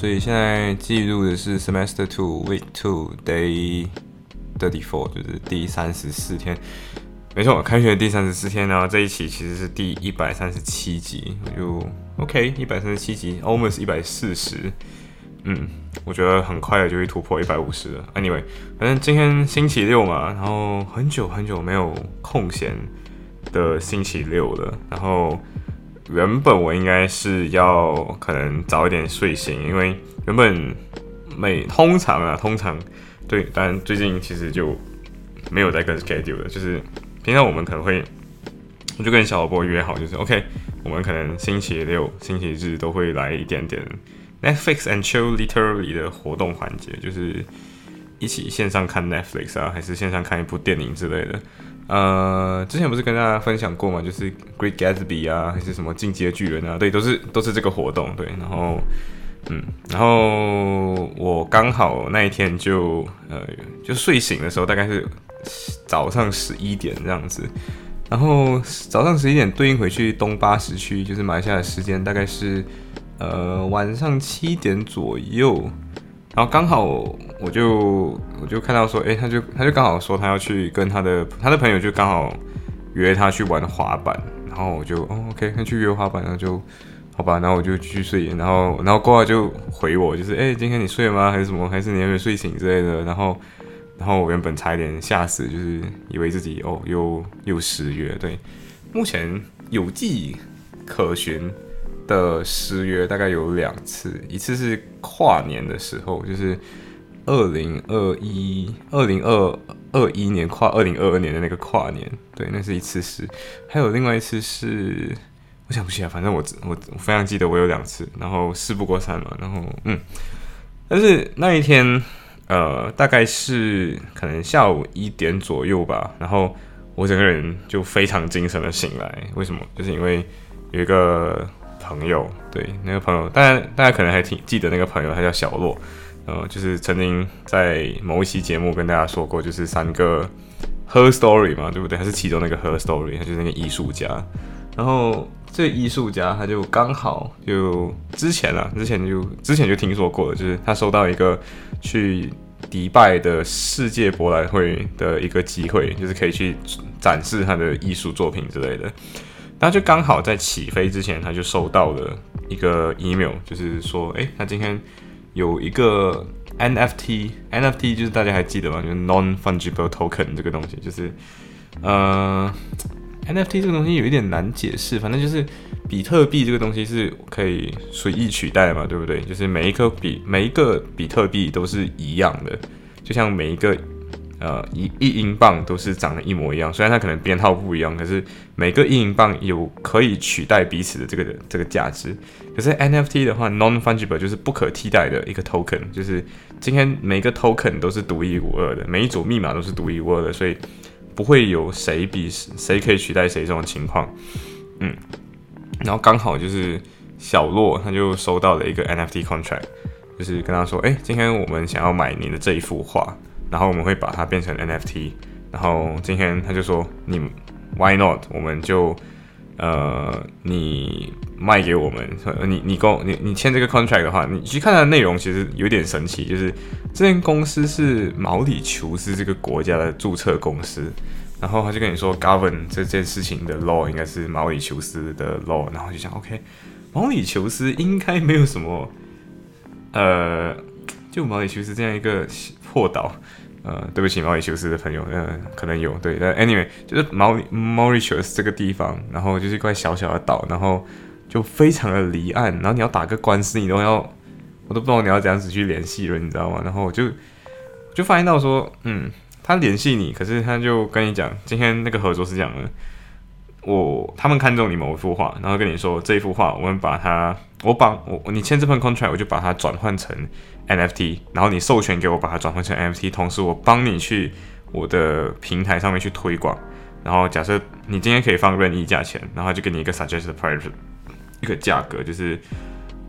所以现在记录的是 Semester Two Week Two Day Thirty Four，就是第三十四天。没错，开学第三十四天，然后这一期其实是第一百三十七集，就 OK，一百三十七集，almost 一百四十。嗯，我觉得很快就会突破一百五十了。Anyway，反正今天星期六嘛，然后很久很久没有空闲的星期六了，然后。原本我应该是要可能早一点睡醒，因为原本每通常啊，通常对，但最近其实就没有在跟 schedule 了，就是平常我们可能会，我就跟小萝卜约好，就是 OK，我们可能星期六、星期日都会来一点点 Netflix and chill literally 的活动环节，就是一起线上看 Netflix 啊，还是线上看一部电影之类的。呃，之前不是跟大家分享过嘛，就是 Great Gatsby 啊，还是什么进阶巨人啊，对，都是都是这个活动，对，然后，嗯，然后我刚好那一天就呃，就睡醒的时候大概是早上十一点这样子，然后早上十一点对应回去东八时区，就是马来西亚的时间大概是呃晚上七点左右。然后刚好我就我就看到说，哎，他就他就刚好说他要去跟他的他的朋友就刚好约他去玩滑板，然后我就哦，OK，他去约滑板，然后就好吧，然后我就继续睡，然后然后过来就回我，就是哎，今天你睡了吗？还是什么？还是你还没睡醒之类的？然后然后我原本差一点吓死，就是以为自己哦又又失约，对，目前有迹可循。的失约大概有两次，一次是跨年的时候，就是二零二一、二零二二一年跨二零二二年的那个跨年，对，那是一次失。还有另外一次是，我想不起来，反正我我我非常记得我有两次，然后事不过三嘛，然后嗯，但是那一天呃大概是可能下午一点左右吧，然后我整个人就非常精神的醒来，为什么？就是因为有一个。朋友，对那个朋友，大家大家可能还挺记得那个朋友，他叫小洛，呃，就是曾经在某一期节目跟大家说过，就是三个 Her Story 嘛，对不对？他是其中那个 Her Story，他就是那个艺术家。然后这艺术家他就刚好就之前啊，之前就之前就听说过了，就是他收到一个去迪拜的世界博览会的一个机会，就是可以去展示他的艺术作品之类的。他就刚好在起飞之前，他就收到了一个 email，就是说，哎，他今天有一个 NFT，NFT 就是大家还记得吗？就是 non fungible token 这个东西，就是呃，NFT 这个东西有一点难解释，反正就是比特币这个东西是可以随意取代嘛，对不对？就是每一颗比每一个比特币都是一样的，就像每一个。呃，一一英镑都是长得一模一样，虽然它可能编号不一样，可是每个一英镑有可以取代彼此的这个这个价值。可是 NFT 的话，non fungible 就是不可替代的一个 token，就是今天每个 token 都是独一无二的，每一组密码都是独一无二的，所以不会有谁比谁可以取代谁这种情况。嗯，然后刚好就是小洛他就收到了一个 NFT contract，就是跟他说，哎，今天我们想要买你的这一幅画。然后我们会把它变成 NFT，然后今天他就说你 Why not？我们就呃你卖给我们，你你跟你你签这个 contract 的话，你去看它的内容其实有点神奇，就是这间公司是毛里求斯这个国家的注册公司，然后他就跟你说 govern 这件事情的 law 应该是毛里求斯的 law，然后就想 OK，毛里求斯应该没有什么呃，就毛里求斯这样一个破岛。呃，对不起，毛里求斯的朋友，嗯，可能有对，但 anyway，就是毛里毛里求斯这个地方，然后就是一块小小的岛，然后就非常的离岸，然后你要打个官司，你都要，我都不知道你要怎样子去联系了，你知道吗？然后我就就发现到说，嗯，他联系你，可是他就跟你讲，今天那个合作是这样的，我他们看中你某一幅画，然后跟你说这一幅画，我们把它我把我你签这份 contract，我就把它转换成 NFT，然后你授权给我把它转换成 NFT，同时我帮你去我的平台上面去推广。然后假设你今天可以放任意价钱，然后就给你一个 suggested price，一个价格就是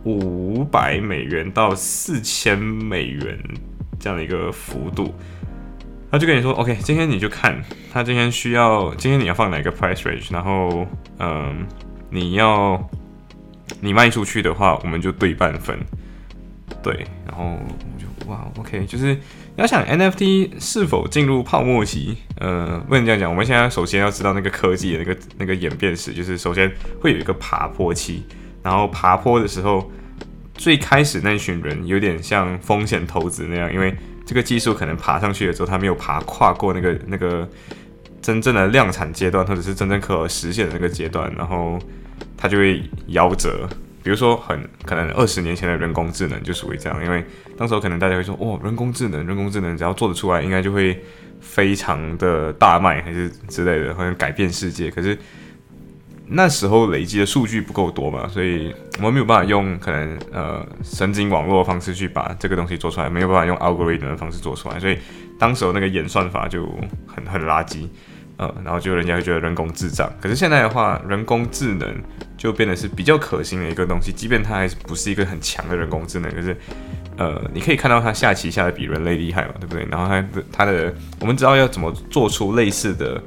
五百美元到四千美元这样的一个幅度。他就跟你说，OK，今天你就看他今天需要，今天你要放哪个 price range，然后嗯，你要你卖出去的话，我们就对半分，对，然后我就哇，OK，就是要想 NFT 是否进入泡沫期，呃，不能这样讲，我们现在首先要知道那个科技的那个那个演变史，就是首先会有一个爬坡期，然后爬坡的时候，最开始那群人有点像风险投资那样，因为。这个技术可能爬上去了之后，他没有爬跨过那个那个真正的量产阶段，或者是真正可实现的那个阶段，然后它就会夭折。比如说，很可能二十年前的人工智能就属于这样，因为当时候可能大家会说，哇，人工智能，人工智能只要做得出来，应该就会非常的大卖，还是之类的，好像改变世界。可是。那时候累积的数据不够多嘛，所以我们没有办法用可能呃神经网络的方式去把这个东西做出来，没有办法用 algorithm 的方式做出来，所以当时候那个演算法就很很垃圾，呃，然后就人家会觉得人工智障。可是现在的话，人工智能就变得是比较可行的一个东西，即便它还是不是一个很强的人工智能，可是呃，你可以看到它下棋下的比人类厉害嘛，对不对？然后它的它的我们知道要怎么做出类似的。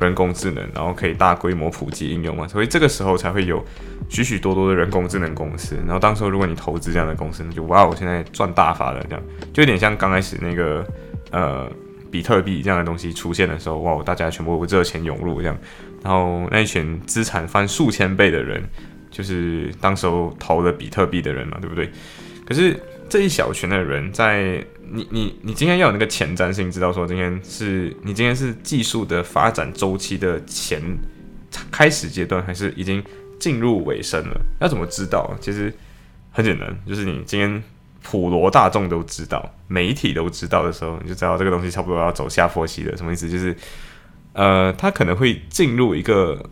人工智能，然后可以大规模普及应用嘛，所以这个时候才会有许许多多的人工智能公司。然后当时候如果你投资这样的公司，那就哇，我现在赚大发了，这样就有点像刚开始那个呃比特币这样的东西出现的时候，哇，大家全部热钱涌入这样，然后那一群资产翻数千倍的人，就是当时候投了比特币的人嘛，对不对？可是这一小群的人在。你你你今天要有那个前瞻性，知道说今天是你今天是技术的发展周期的前开始阶段，还是已经进入尾声了？要怎么知道？其实很简单，就是你今天普罗大众都知道，媒体都知道的时候，你就知道这个东西差不多要走下坡期了。什么意思？就是呃，它可能会进入一个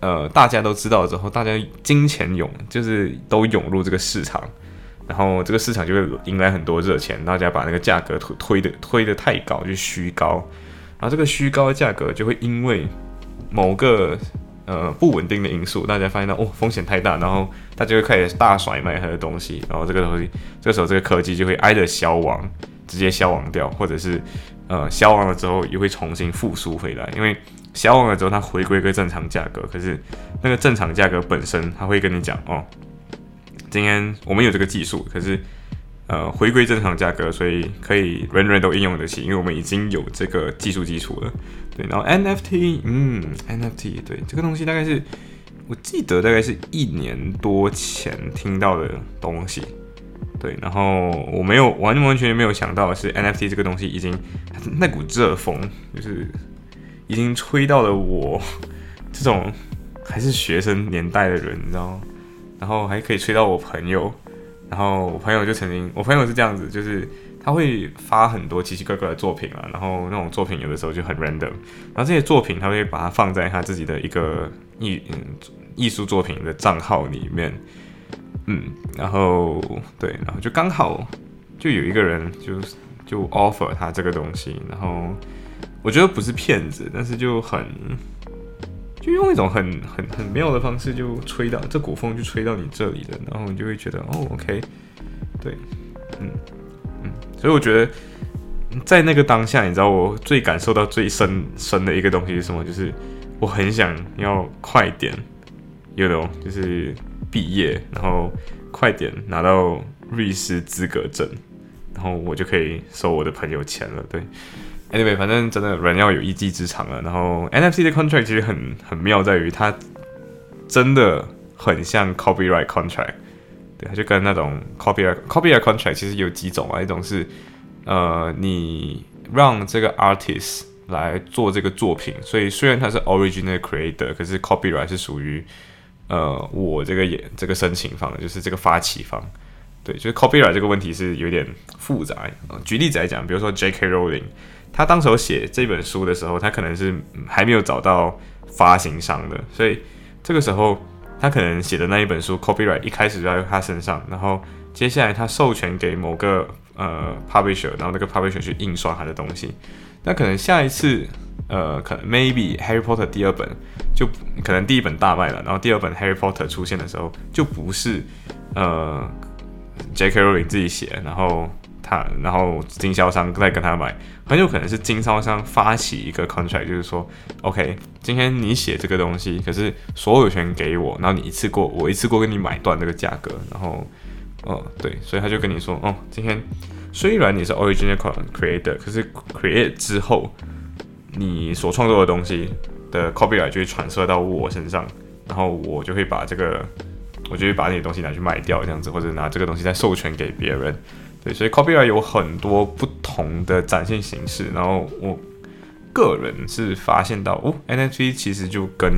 呃，大家都知道之后，大家金钱涌，就是都涌入这个市场。然后这个市场就会迎来很多热钱，大家把那个价格推推的推的太高，就虚高。然后这个虚高的价格就会因为某个呃不稳定的因素，大家发现到哦风险太大，然后大家会开始大甩卖他的东西，然后这个东西这个时候这个科技就会挨着消亡，直接消亡掉，或者是呃消亡了之后又会重新复苏回来，因为消亡了之后它回归个正常价格，可是那个正常价格本身它会跟你讲哦。今天我们有这个技术，可是呃回归正常价格，所以可以人人都应用得起，因为我们已经有这个技术基础了。对，然后 NFT，嗯，NFT，对，这个东西大概是我记得大概是一年多前听到的东西。对，然后我没有完完全全没有想到的是 NFT 这个东西已经那股热风就是已经吹到了我这种还是学生年代的人，你知道吗？然后还可以吹到我朋友，然后我朋友就曾经，我朋友是这样子，就是他会发很多奇奇怪怪的作品啊，然后那种作品有的时候就很 random，然后这些作品他会把它放在他自己的一个艺嗯艺术作品的账号里面，嗯，然后对，然后就刚好就有一个人就就 offer 他这个东西，然后我觉得不是骗子，但是就很。就用一种很很很妙的方式，就吹到这股风就吹到你这里了，然后你就会觉得哦，OK，对，嗯，所以我觉得在那个当下，你知道我最感受到最深深的一个东西是什么？就是我很想要快点，有种就是毕业，然后快点拿到律师资格证，然后我就可以收我的朋友钱了，对。Anyway，反正真的人要有一技之长了。然后 NFT 的 contract 其实很很妙，在于它真的很像 copyright contract。对，它就跟那种 copyright copyright contract 其实有几种啊，一种是呃你让这个 artist 来做这个作品，所以虽然他是 original creator，可是 copyright 是属于呃我这个也这个申请方，就是这个发起方。对，就是 copyright 这个问题是有点复杂。举例子来讲，比如说 J.K. Rowling。他当时写这本书的时候，他可能是还没有找到发行商的，所以这个时候他可能写的那一本书 copyright 一开始就在他身上，然后接下来他授权给某个呃 publisher，然后那个 publisher 去印刷他的东西。那可能下一次，呃，可能 maybe Harry Potter 第二本就可能第一本大卖了，然后第二本 Harry Potter 出现的时候就不是呃 J.K. Rowling 自己写，然后他然后经销商再跟他买，很有可能是经销商发起一个 contract，就是说 OK，今天你写这个东西，可是所有权给我，然后你一次过我一次过跟你买断这个价格，然后哦对，所以他就跟你说哦今天。虽然你是 original creator，可是 create 之后，你所创作的东西的 copyright 就会传射到我身上，然后我就会把这个，我就会把那些东西拿去卖掉，这样子，或者拿这个东西再授权给别人。对，所以 copyright 有很多不同的展现形式。然后我个人是发现到，哦，NFT 其实就跟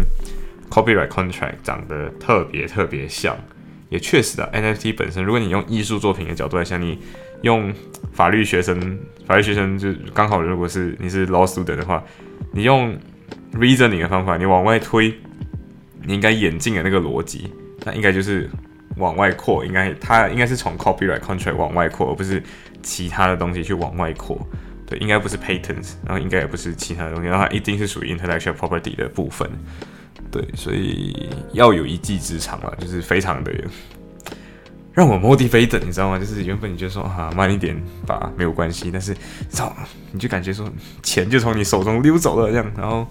copyright contract 长得特别特别像。也确实的，NFT 本身，如果你用艺术作品的角度来想，你用法律学生，法律学生就刚好，如果是你是 law student 的话，你用 reasoning 的方法，你往外推，你应该演进的那个逻辑，那应该就是往外扩，应该它应该是从 copyright contract 往外扩，而不是其他的东西去往外扩。对，应该不是 patents，然后应该也不是其他的东西，然后它一定是属于 intellectual property 的部分。对，所以要有一技之长嘛，就是非常的让我 motivated，你知道吗？就是原本你就说啊，慢一点吧，没有关系，但是操，你就感觉说钱就从你手中溜走了这样。然后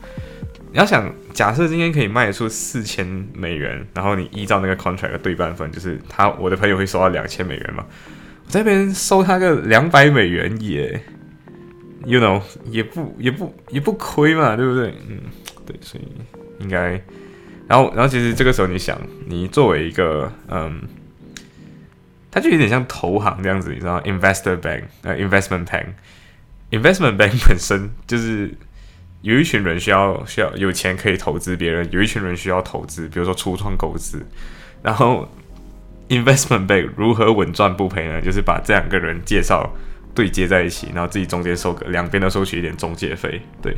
你要想，假设今天可以卖出四千美元，然后你依照那个 contract 的对半分，就是他我的朋友会收到两千美元嘛，我这边收他个两百美元也，you know，也不也不也不亏嘛，对不对？嗯，对，所以。应该，然后，然后，其实这个时候你想，你作为一个，嗯，他就有点像投行这样子，你知道，investor bank，呃，investment bank，investment bank 本身就是有一群人需要需要有钱可以投资别人，有一群人需要投资，比如说初创投资，然后 investment bank 如何稳赚不赔呢？就是把这两个人介绍对接在一起，然后自己中间收个两边都收取一点中介费，对。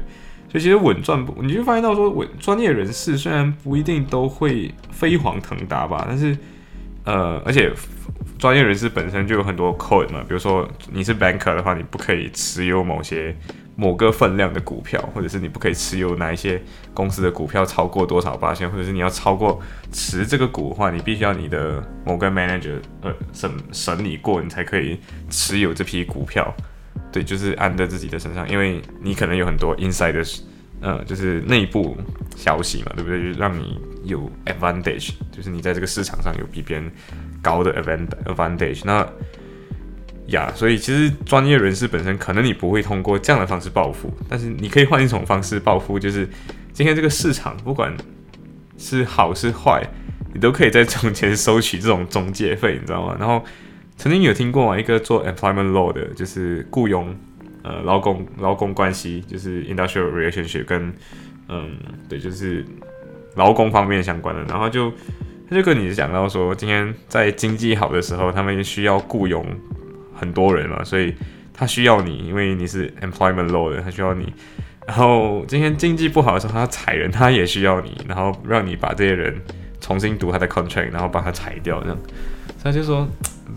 所以其实稳赚不，你就发现到说稳专业人士虽然不一定都会飞黄腾达吧，但是呃，而且专业人士本身就有很多 code 嘛，比如说你是 banker 的话，你不可以持有某些某个分量的股票，或者是你不可以持有哪一些公司的股票超过多少八千，或者是你要超过持这个股的话，你必须要你的某个 manager 呃审审理过，你才可以持有这批股票。对，就是安在自己的身上，因为你可能有很多 inside 的，呃，就是内部消息嘛，对不对？就让你有 advantage，就是你在这个市场上有比别人高的 advantage。那呀，所以其实专业人士本身可能你不会通过这样的方式暴富，但是你可以换一种方式暴富，就是今天这个市场不管是好是坏，你都可以在中间收取这种中介费，你知道吗？然后。曾经有听过啊，一个做 employment law 的，就是雇佣，呃，劳工劳工关系，就是 industrial relationship，跟，嗯，对，就是劳工方面相关的。然后就他就跟你讲到说，今天在经济好的时候，他们需要雇佣很多人嘛，所以他需要你，因为你是 employment law 的，他需要你。然后今天经济不好的时候，他裁人，他也需要你，然后让你把这些人重新读他的 contract，然后把他裁掉，这样。他就说。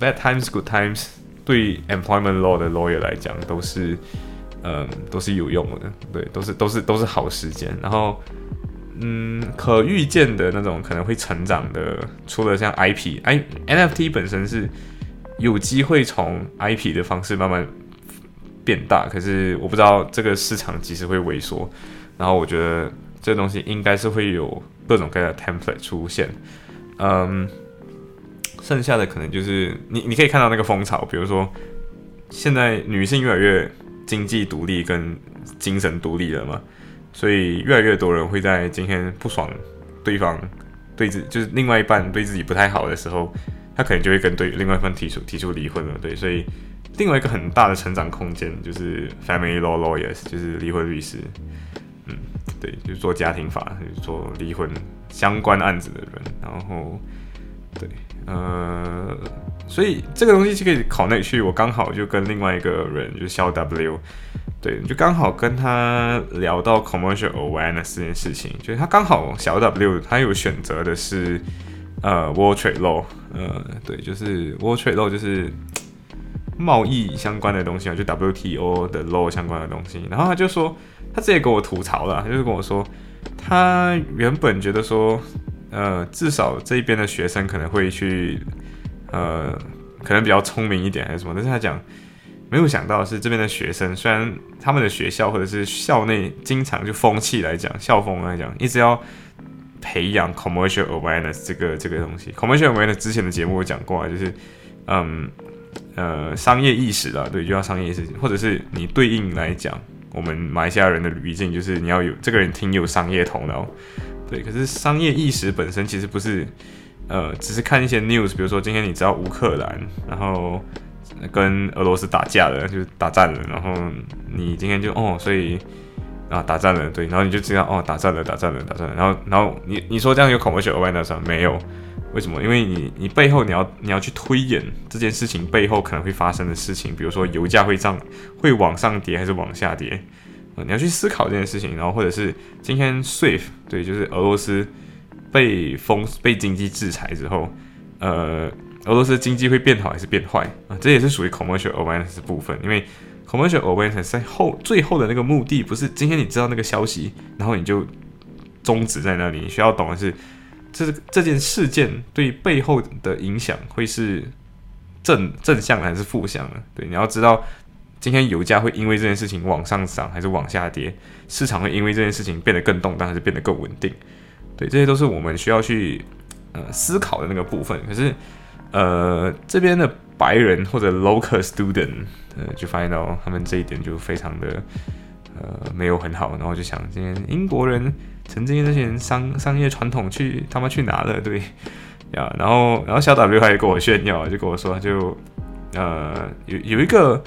Bad times, good times，对 employment law 的 lawyer 来讲都是，嗯，都是有用的，对，都是都是都是好时间。然后，嗯，可预见的那种可能会成长的，除了像 IP、I NFT 本身是有机会从 IP 的方式慢慢变大，可是我不知道这个市场几时会萎缩。然后我觉得这东西应该是会有各种各样的 template 出现，嗯。剩下的可能就是你，你可以看到那个风潮，比如说现在女性越来越经济独立跟精神独立了嘛，所以越来越多人会在今天不爽对方对自就是另外一半对自己不太好的时候，他可能就会跟对另外一方提出提出离婚了。对，所以另外一个很大的成长空间就是 family law lawyers，就是离婚律师。嗯，对，就是做家庭法，就是做离婚相关案子的人，然后对。呃，所以这个东西就可以考内去。我刚好就跟另外一个人，就是肖 W，对，就刚好跟他聊到 commercial awareness 这件事情，就是他刚好小 W 他有选择的是呃 World Trade Law，呃，对，就是 World Trade Law 就是贸易相关的东西啊，就 WTO 的 law 相关的东西。然后他就说，他直接跟我吐槽了，他就是跟我说，他原本觉得说，呃，至少这一边的学生可能会去，呃，可能比较聪明一点还是什么，但是他讲。没有想到是这边的学生，虽然他们的学校或者是校内经常就风气来讲，校风来讲，一直要培养 commercial awareness 这个这个东西。commercial awareness 之前的节目我讲过啊，就是嗯呃商业意识啦，对，就叫商业意识，或者是你对应来讲，我们马来西亚人的语境就是你要有这个人挺有商业头脑，对。可是商业意识本身其实不是呃，只是看一些 news，比如说今天你知道乌克兰，然后。跟俄罗斯打架了，就是打战了，然后你今天就哦，所以啊打战了，对，然后你就知道哦打战了，打战了，打战了，然后然后你你说这样有 commercial awareness 吗？没有，为什么？因为你你背后你要你要去推演这件事情背后可能会发生的事情，比如说油价会涨会往上跌还是往下跌？你要去思考这件事情，然后或者是今天 SWIFT 对，就是俄罗斯被封被经济制裁之后，呃。俄罗斯经济会变好还是变坏啊？这也是属于 commercial awareness 部分，因为 commercial awareness 在后最后的那个目的不是今天你知道那个消息，然后你就终止在那里。你需要懂的是，这这件事件对背后的影响会是正正向还是负向的？对，你要知道今天油价会因为这件事情往上涨还是往下跌，市场会因为这件事情变得更动荡还是变得更稳定？对，这些都是我们需要去呃思考的那个部分。可是。呃，这边的白人或者 local student，呃，就发现到他们这一点就非常的呃没有很好，然后就想，今天英国人曾经那些人商商业传统去他们去哪了？对呀，然后然后小 W 还跟我炫耀，就跟我说，就呃有有一个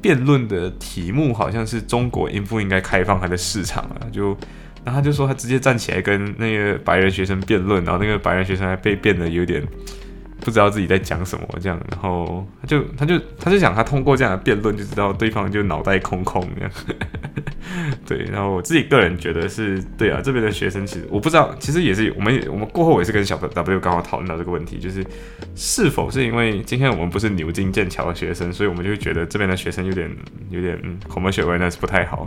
辩论的题目，好像是中国应不应该开放它的市场啊？就然后他就说他直接站起来跟那个白人学生辩论，然后那个白人学生还被辩的有点。不知道自己在讲什么，这样，然后他就他就他就想，他通过这样的辩论就知道对方就脑袋空空这样。对，然后我自己个人觉得是对啊，这边的学生其实我不知道，其实也是我们我们过后也是跟小 W 刚好讨论到这个问题，就是是否是因为今天我们不是牛津剑桥的学生，所以我们就会觉得这边的学生有点有点 commercial awareness 不太好。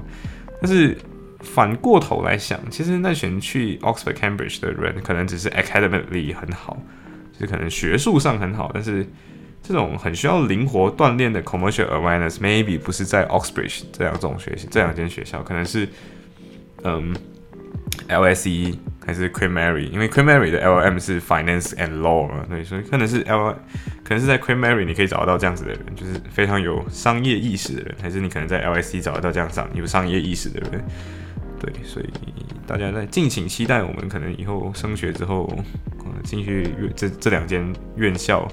但是反过头来想，其实那群去 Oxford Cambridge 的人可能只是 academically 很好。就可能学术上很好，但是这种很需要灵活锻炼的 commercial awareness，maybe 不是在 Oxbridge 这两种学习这两间学校，可能是嗯 LSE 还是 Queen Mary，因为 Queen Mary 的 LM 是 finance and law 嘛，对，所以可能是 L 可能是在 Queen Mary 你可以找得到这样子的人，就是非常有商业意识的人，还是你可能在 LSE 找得到这样上有商业意识的人。对，所以大家在敬请期待，我们可能以后升学之后，可能进去这这两间院校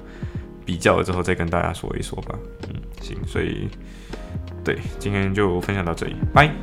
比较了之后，再跟大家说一说吧。嗯，行，所以对，今天就分享到这里，拜。